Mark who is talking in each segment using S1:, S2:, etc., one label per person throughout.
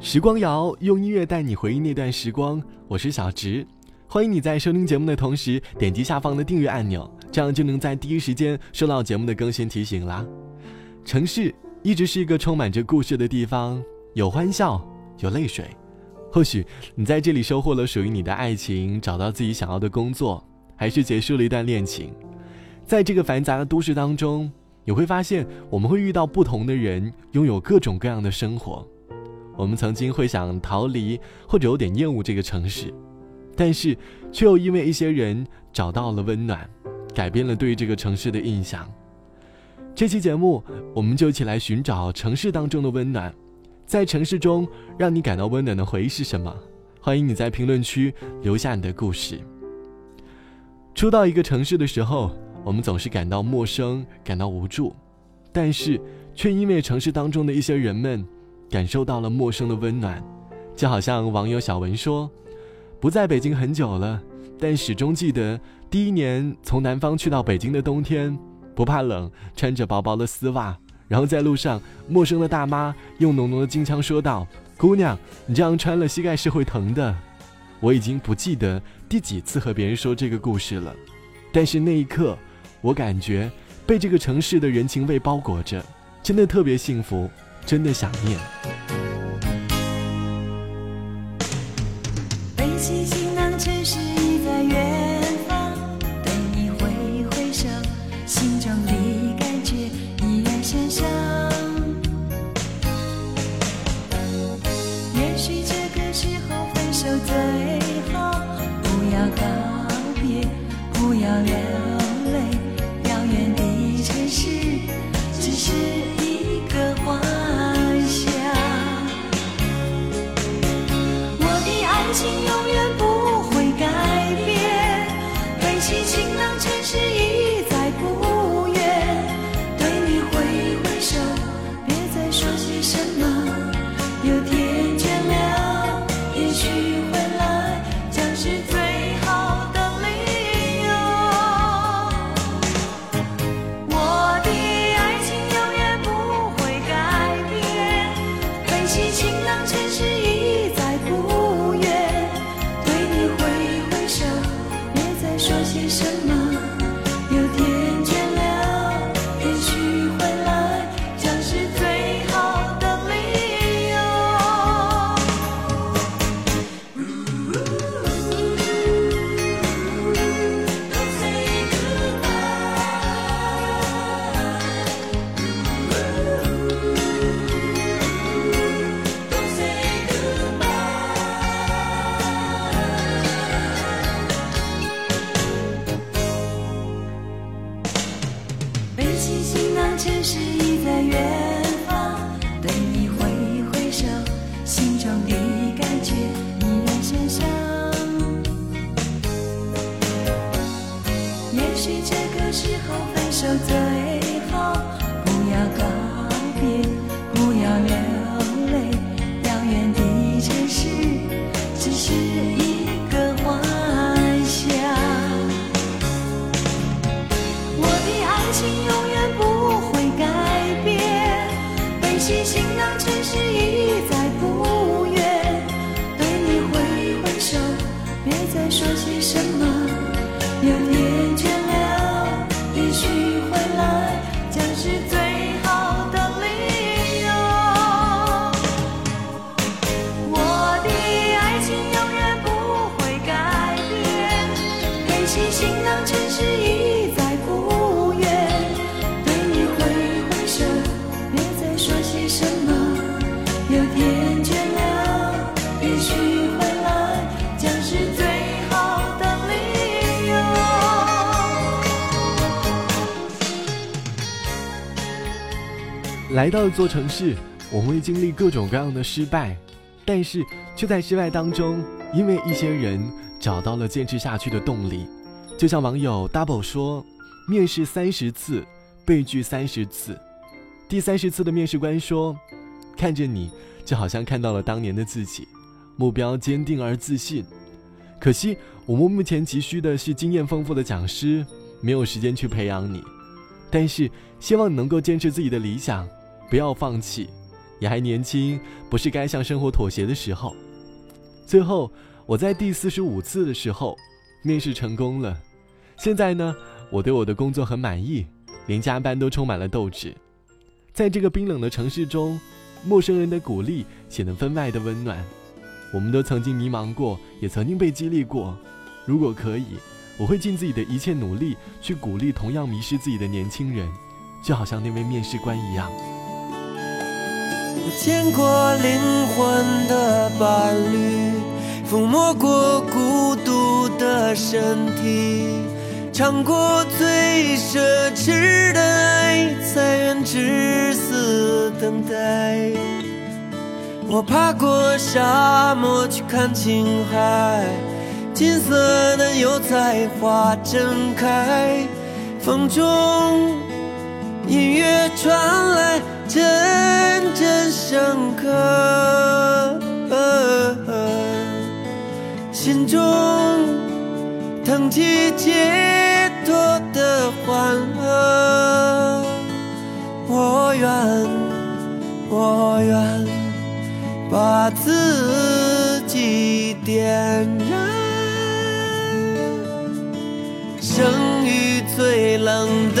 S1: 时光谣用音乐带你回忆那段时光，我是小植，欢迎你在收听节目的同时点击下方的订阅按钮，这样就能在第一时间收到节目的更新提醒啦。城市一直是一个充满着故事的地方，有欢笑，有泪水。或许你在这里收获了属于你的爱情，找到自己想要的工作，还是结束了一段恋情。在这个繁杂的都市当中，你会发现我们会遇到不同的人，拥有各种各样的生活。我们曾经会想逃离，或者有点厌恶这个城市，但是却又因为一些人找到了温暖，改变了对这个城市的印象。这期节目，我们就一起来寻找城市当中的温暖。在城市中让你感到温暖的回忆是什么？欢迎你在评论区留下你的故事。初到一个城市的时候，我们总是感到陌生，感到无助，但是却因为城市当中的一些人们，感受到了陌生的温暖。就好像网友小文说：“不在北京很久了，但始终记得第一年从南方去到北京的冬天，不怕冷，穿着薄薄的丝袜。”然后在路上，陌生的大妈用浓浓的京腔说道：“姑娘，你这样穿了膝盖是会疼的。”我已经不记得第几次和别人说这个故事了，但是那一刻，我感觉被这个城市的人情味包裹着，真的特别幸福，真的想念。
S2: 你会起行囊全是一
S1: 来到一座城市，我们会经历各种各样的失败，但是却在失败当中，因为一些人找到了坚持下去的动力。就像网友 double 说：“面试三十次，被拒三十次，第三十次的面试官说，看着你就好像看到了当年的自己，目标坚定而自信。可惜我们目前急需的是经验丰富的讲师，没有时间去培养你。但是希望你能够坚持自己的理想。”不要放弃，也还年轻，不是该向生活妥协的时候。最后，我在第四十五次的时候，面试成功了。现在呢，我对我的工作很满意，连加班都充满了斗志。在这个冰冷的城市中，陌生人的鼓励显得分外的温暖。我们都曾经迷茫过，也曾经被激励过。如果可以，我会尽自己的一切努力去鼓励同样迷失自己的年轻人，就好像那位面试官一样。
S3: 我见过灵魂的伴侣，抚摸过孤独的身体，尝过最奢侈的爱，才愿至死等待。我爬过沙漠去看青海，金色的油菜花正开，风中音乐传来，阵阵深刻，心中腾起解脱的欢乐。我愿，我愿。把自己点燃，生于最冷，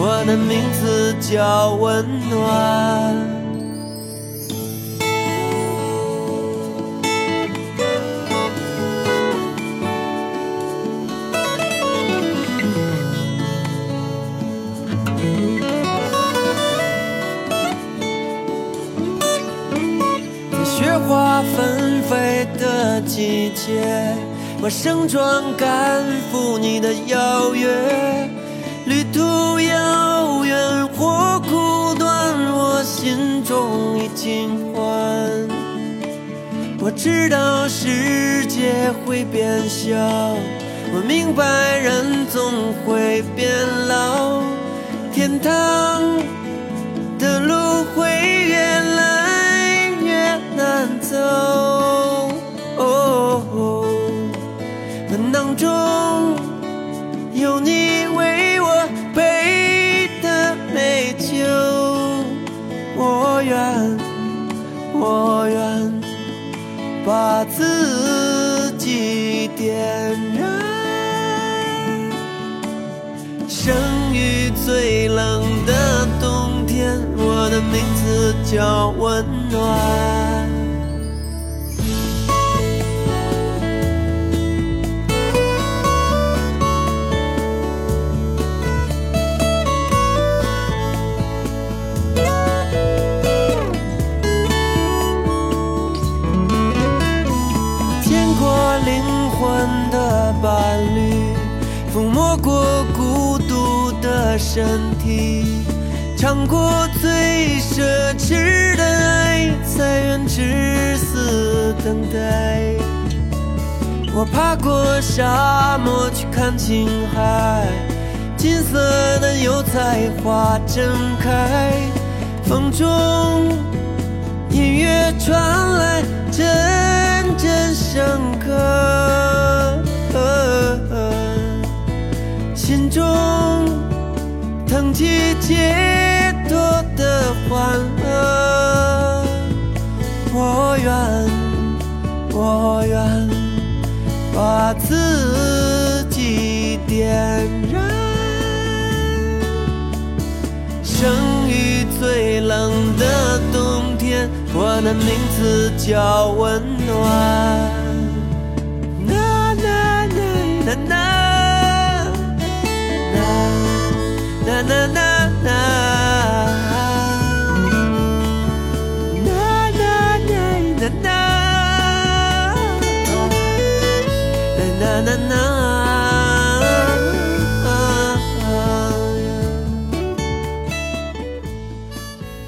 S3: 我的名字叫温暖。在雪花纷飞的季节，我盛装赶赴你的邀约。终已尽欢。我知道世界会变小，我明白人总会变老，天堂的路会越来越。难走，哦门当中有你愿，我愿把自己点燃，生于最冷的冬天，我的名字叫温暖。身体，尝过最奢侈的爱，才愿至死等待。我爬过沙漠去看青海，金色的油菜花正开，风中音乐传来，阵阵深刻。心中腾起解脱的欢乐，我愿，我愿把自己点燃，生于最冷的冬天，我的名字叫温暖。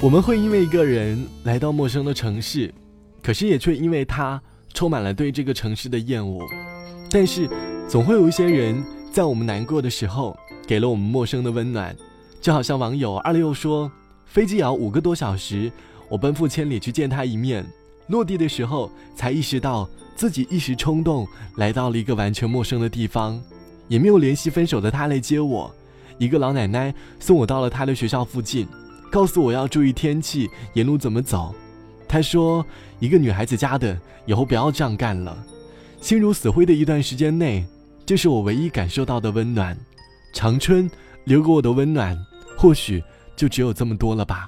S1: 我们会因为一个人来到陌生的城市，可是也却因为他充满了对这个城市的厌恶。但是，总会有一些人在我们难过的时候，给了我们陌生的温暖。就好像网友二六说：“飞机要五个多小时，我奔赴千里去见他一面。落地的时候，才意识到自己一时冲动，来到了一个完全陌生的地方，也没有联系分手的他来接我。一个老奶奶送我到了他的学校附近。”告诉我要注意天气，沿路怎么走。他说：“一个女孩子家的，以后不要这样干了。”心如死灰的一段时间内，这是我唯一感受到的温暖。长春留给我的温暖，或许就只有这么多了吧。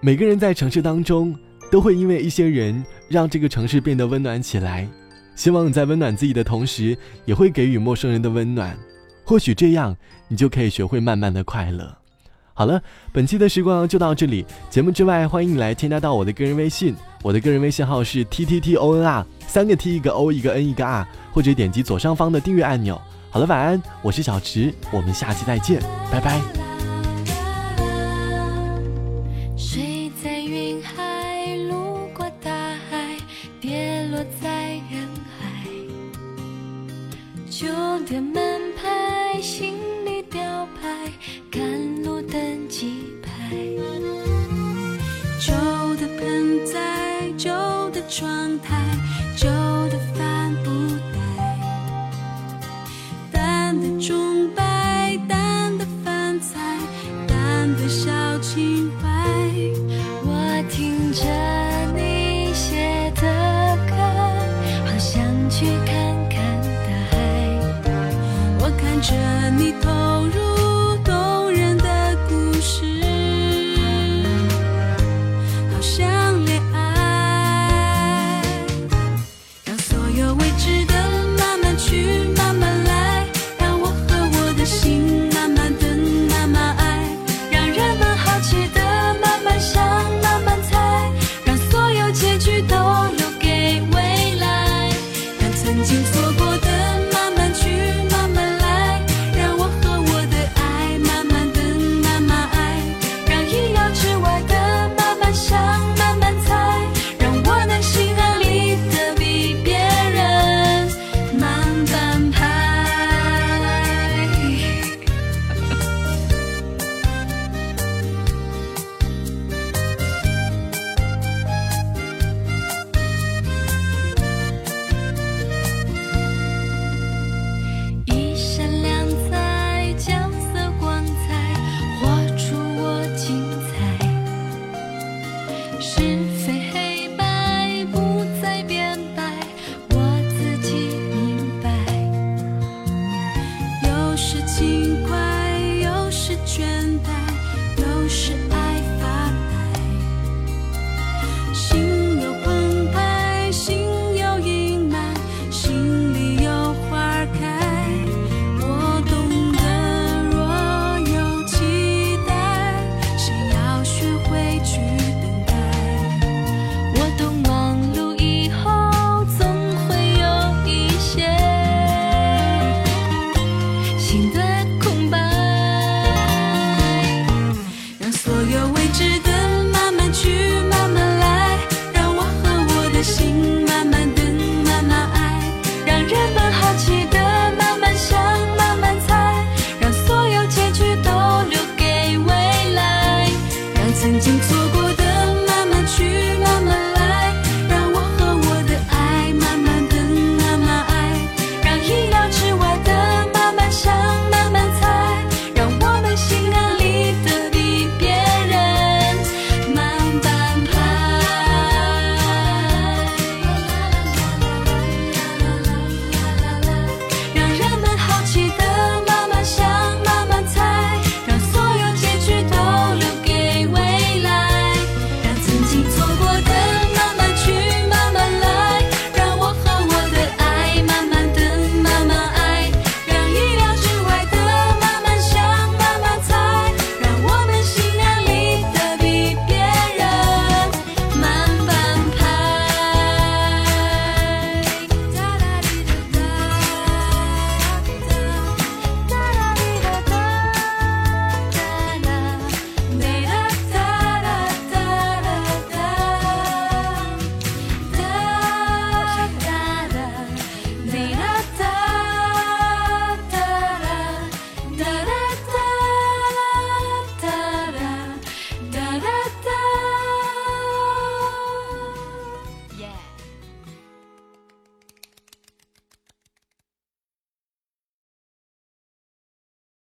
S1: 每个人在城市当中，都会因为一些人让这个城市变得温暖起来。希望你在温暖自己的同时，也会给予陌生人的温暖。或许这样，你就可以学会慢慢的快乐。好了，本期的时光就到这里。节目之外，欢迎你来添加到我的个人微信，我的个人微信号是 t t t o n r，三个 t 一个 o 一个 n 一个 r，或者点击左上方的订阅按钮。好了，晚安，我是小池，我们下期再见，拜拜。
S2: 水在云海，路过大海，跌落在人海。酒店全